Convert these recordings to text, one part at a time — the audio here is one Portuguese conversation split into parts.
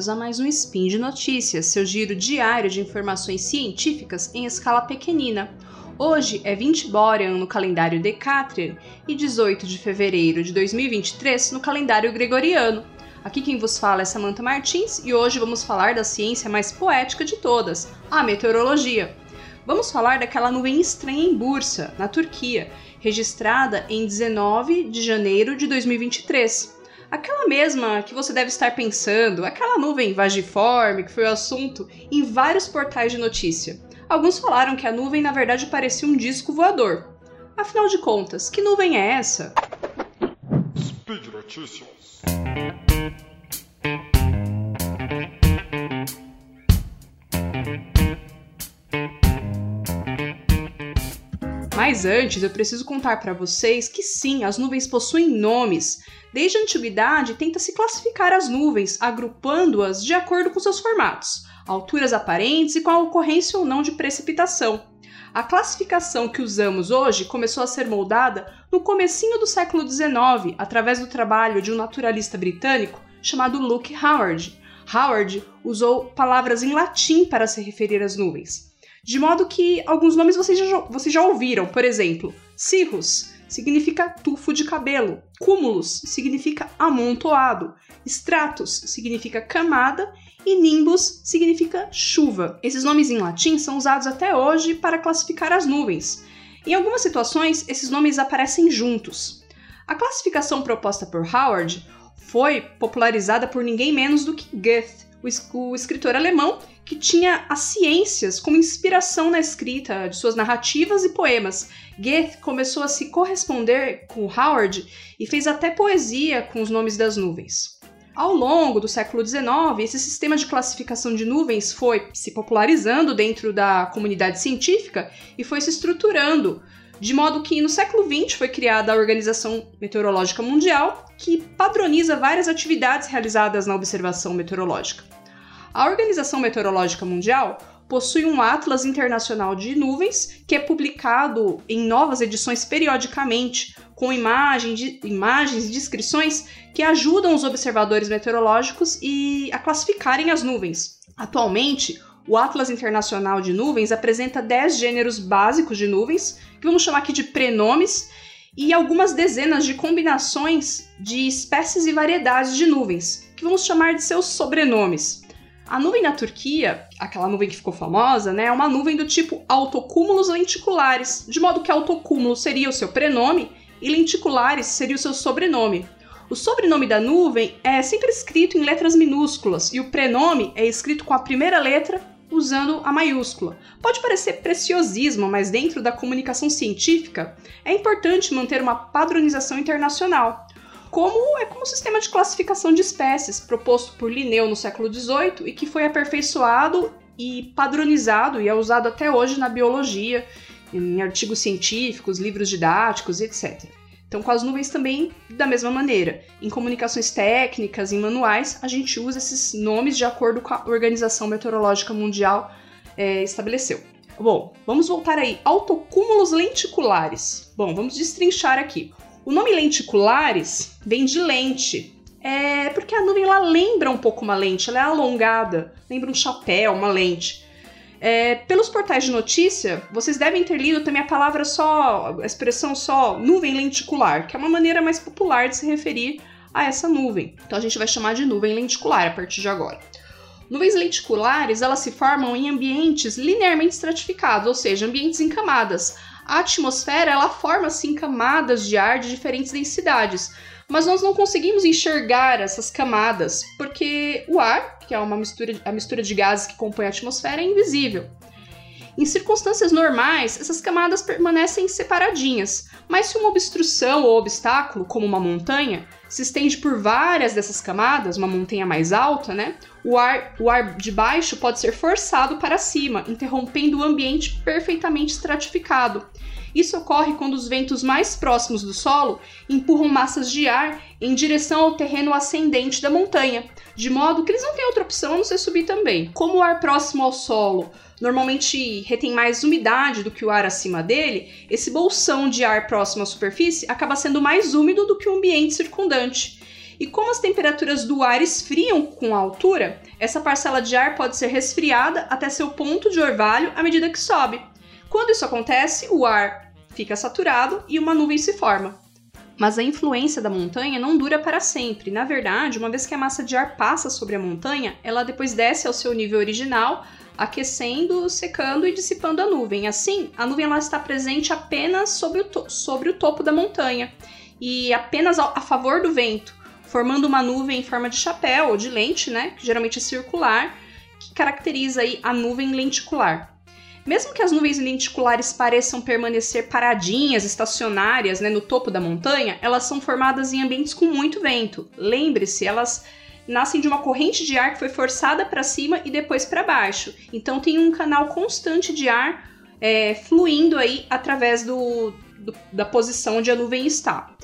bem-vindos a mais um Spin de Notícias, seu giro diário de informações científicas em escala pequenina. Hoje é 20 Borean no calendário Decatrian e 18 de fevereiro de 2023 no calendário Gregoriano. Aqui quem vos fala é Samantha Martins e hoje vamos falar da ciência mais poética de todas, a meteorologia. Vamos falar daquela nuvem estranha em Bursa, na Turquia, registrada em 19 de janeiro de 2023. Aquela mesma que você deve estar pensando, aquela nuvem vagiforme que foi o assunto em vários portais de notícia. Alguns falaram que a nuvem na verdade parecia um disco voador. Afinal de contas, que nuvem é essa? Speed Notícias. Mas antes, eu preciso contar para vocês que sim, as nuvens possuem nomes. Desde a antiguidade, tenta se classificar as nuvens, agrupando-as de acordo com seus formatos, alturas aparentes e com a ocorrência ou não de precipitação. A classificação que usamos hoje começou a ser moldada no comecinho do século XIX, através do trabalho de um naturalista britânico chamado Luke Howard. Howard usou palavras em latim para se referir às nuvens. De modo que alguns nomes vocês já, vocês já ouviram, por exemplo, cirrus significa tufo de cabelo, cúmulos significa amontoado, stratus significa camada e nimbus significa chuva. Esses nomes em latim são usados até hoje para classificar as nuvens. Em algumas situações, esses nomes aparecem juntos. A classificação proposta por Howard foi popularizada por ninguém menos do que Goethe, o, escritor alemão que tinha as ciências como inspiração na escrita de suas narrativas e poemas. Goethe começou a se corresponder com Howard e fez até poesia com os nomes das nuvens. Ao longo do século XIX, esse sistema de classificação de nuvens foi se popularizando dentro da comunidade científica e foi se estruturando, de modo que no século XX foi criada a Organização Meteorológica Mundial, que padroniza várias atividades realizadas na observação meteorológica. A Organização Meteorológica Mundial possui um Atlas Internacional de Nuvens, que é publicado em novas edições periodicamente, com imagem de, imagens e descrições que ajudam os observadores meteorológicos e a classificarem as nuvens. Atualmente, o Atlas Internacional de Nuvens apresenta 10 gêneros básicos de nuvens, que vamos chamar aqui de prenomes, e algumas dezenas de combinações de espécies e variedades de nuvens, que vamos chamar de seus sobrenomes. A nuvem na Turquia, aquela nuvem que ficou famosa, né, é uma nuvem do tipo autocúmulos lenticulares, de modo que autocúmulo seria o seu prenome e lenticulares seria o seu sobrenome. O sobrenome da nuvem é sempre escrito em letras minúsculas e o prenome é escrito com a primeira letra usando a maiúscula. Pode parecer preciosismo, mas dentro da comunicação científica é importante manter uma padronização internacional como é como o sistema de classificação de espécies proposto por Linneu no século XVIII e que foi aperfeiçoado e padronizado e é usado até hoje na biologia, em artigos científicos, livros didáticos, etc. Então, com as nuvens também da mesma maneira. Em comunicações técnicas, em manuais, a gente usa esses nomes de acordo com a Organização Meteorológica Mundial é, estabeleceu. Bom, vamos voltar aí. Autocúmulos lenticulares. Bom, vamos destrinchar aqui. O nome lenticulares vem de lente. É porque a nuvem ela lembra um pouco uma lente, ela é alongada, lembra um chapéu, uma lente. É, pelos portais de notícia, vocês devem ter lido também a palavra só, a expressão só nuvem lenticular, que é uma maneira mais popular de se referir a essa nuvem. Então a gente vai chamar de nuvem lenticular a partir de agora. Nuvens lenticulares, elas se formam em ambientes linearmente estratificados, ou seja, ambientes em camadas, a atmosfera ela forma assim camadas de ar de diferentes densidades, mas nós não conseguimos enxergar essas camadas porque o ar, que é uma mistura, a mistura de gases que compõe a atmosfera, é invisível. Em circunstâncias normais, essas camadas permanecem separadinhas, mas se uma obstrução ou obstáculo, como uma montanha, se estende por várias dessas camadas, uma montanha mais alta, né? O ar, o ar de baixo pode ser forçado para cima, interrompendo o ambiente perfeitamente estratificado. Isso ocorre quando os ventos mais próximos do solo empurram massas de ar em direção ao terreno ascendente da montanha, de modo que eles não têm outra opção a não ser subir também. Como o ar próximo ao solo normalmente retém mais umidade do que o ar acima dele, esse bolsão de ar próximo à superfície acaba sendo mais úmido do que o ambiente circundante. E como as temperaturas do ar esfriam com a altura, Essa parcela de ar pode ser resfriada até seu ponto de orvalho à medida que sobe. Quando isso acontece, o ar fica saturado e uma nuvem se forma. Mas a influência da montanha não dura para sempre. Na verdade, uma vez que a massa de ar passa sobre a montanha, ela depois desce ao seu nível original, aquecendo, secando e dissipando a nuvem. Assim, a nuvem ela está presente apenas sobre o, sobre o topo da montanha e apenas a favor do vento, formando uma nuvem em forma de chapéu ou de lente, né, que geralmente é circular, que caracteriza aí a nuvem lenticular. Mesmo que as nuvens lenticulares pareçam permanecer paradinhas, estacionárias, né, no topo da montanha, elas são formadas em ambientes com muito vento. Lembre-se, elas nascem de uma corrente de ar que foi forçada para cima e depois para baixo. Então tem um canal constante de ar é, fluindo aí através do, do, da posição onde a nuvem está.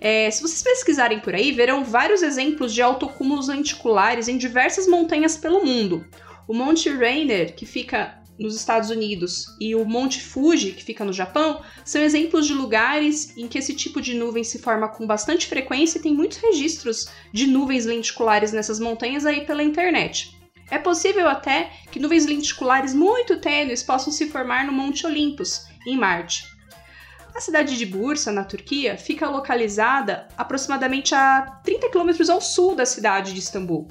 É, se vocês pesquisarem por aí, verão vários exemplos de autocúmulos lenticulares em diversas montanhas pelo mundo. O Monte Rainier, que fica nos Estados Unidos, e o Monte Fuji, que fica no Japão, são exemplos de lugares em que esse tipo de nuvem se forma com bastante frequência e tem muitos registros de nuvens lenticulares nessas montanhas aí pela internet. É possível até que nuvens lenticulares muito tênues possam se formar no Monte Olympus, em Marte. A cidade de Bursa, na Turquia, fica localizada aproximadamente a 30 quilômetros ao sul da cidade de Istambul.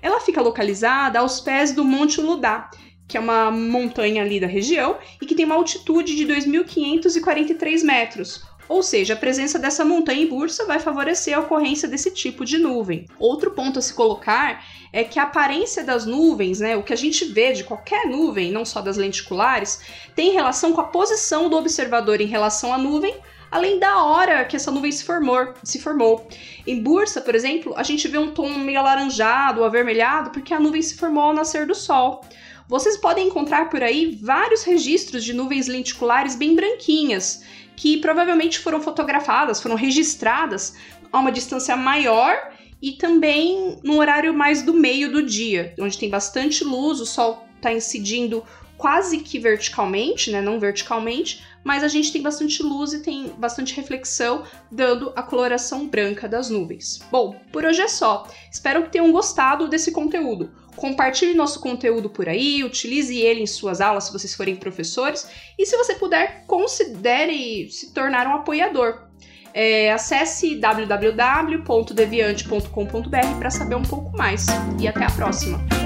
Ela fica localizada aos pés do Monte Uludağ, que é uma montanha ali da região e que tem uma altitude de 2.543 metros. Ou seja, a presença dessa montanha em Bursa vai favorecer a ocorrência desse tipo de nuvem. Outro ponto a se colocar é que a aparência das nuvens, né, o que a gente vê de qualquer nuvem, não só das lenticulares, tem relação com a posição do observador em relação à nuvem, além da hora que essa nuvem se formou. Se formou. Em Bursa, por exemplo, a gente vê um tom meio alaranjado ou avermelhado porque a nuvem se formou ao nascer do sol. Vocês podem encontrar por aí vários registros de nuvens lenticulares bem branquinhas, que provavelmente foram fotografadas, foram registradas a uma distância maior e também no horário mais do meio do dia, onde tem bastante luz, o sol está incidindo quase que verticalmente, né, não verticalmente, mas a gente tem bastante luz e tem bastante reflexão, dando a coloração branca das nuvens. Bom, por hoje é só. Espero que tenham gostado desse conteúdo. Compartilhe nosso conteúdo por aí, utilize ele em suas aulas se vocês forem professores e se você puder, considere se tornar um apoiador. É, acesse www.deviante.com.br para saber um pouco mais e até a próxima!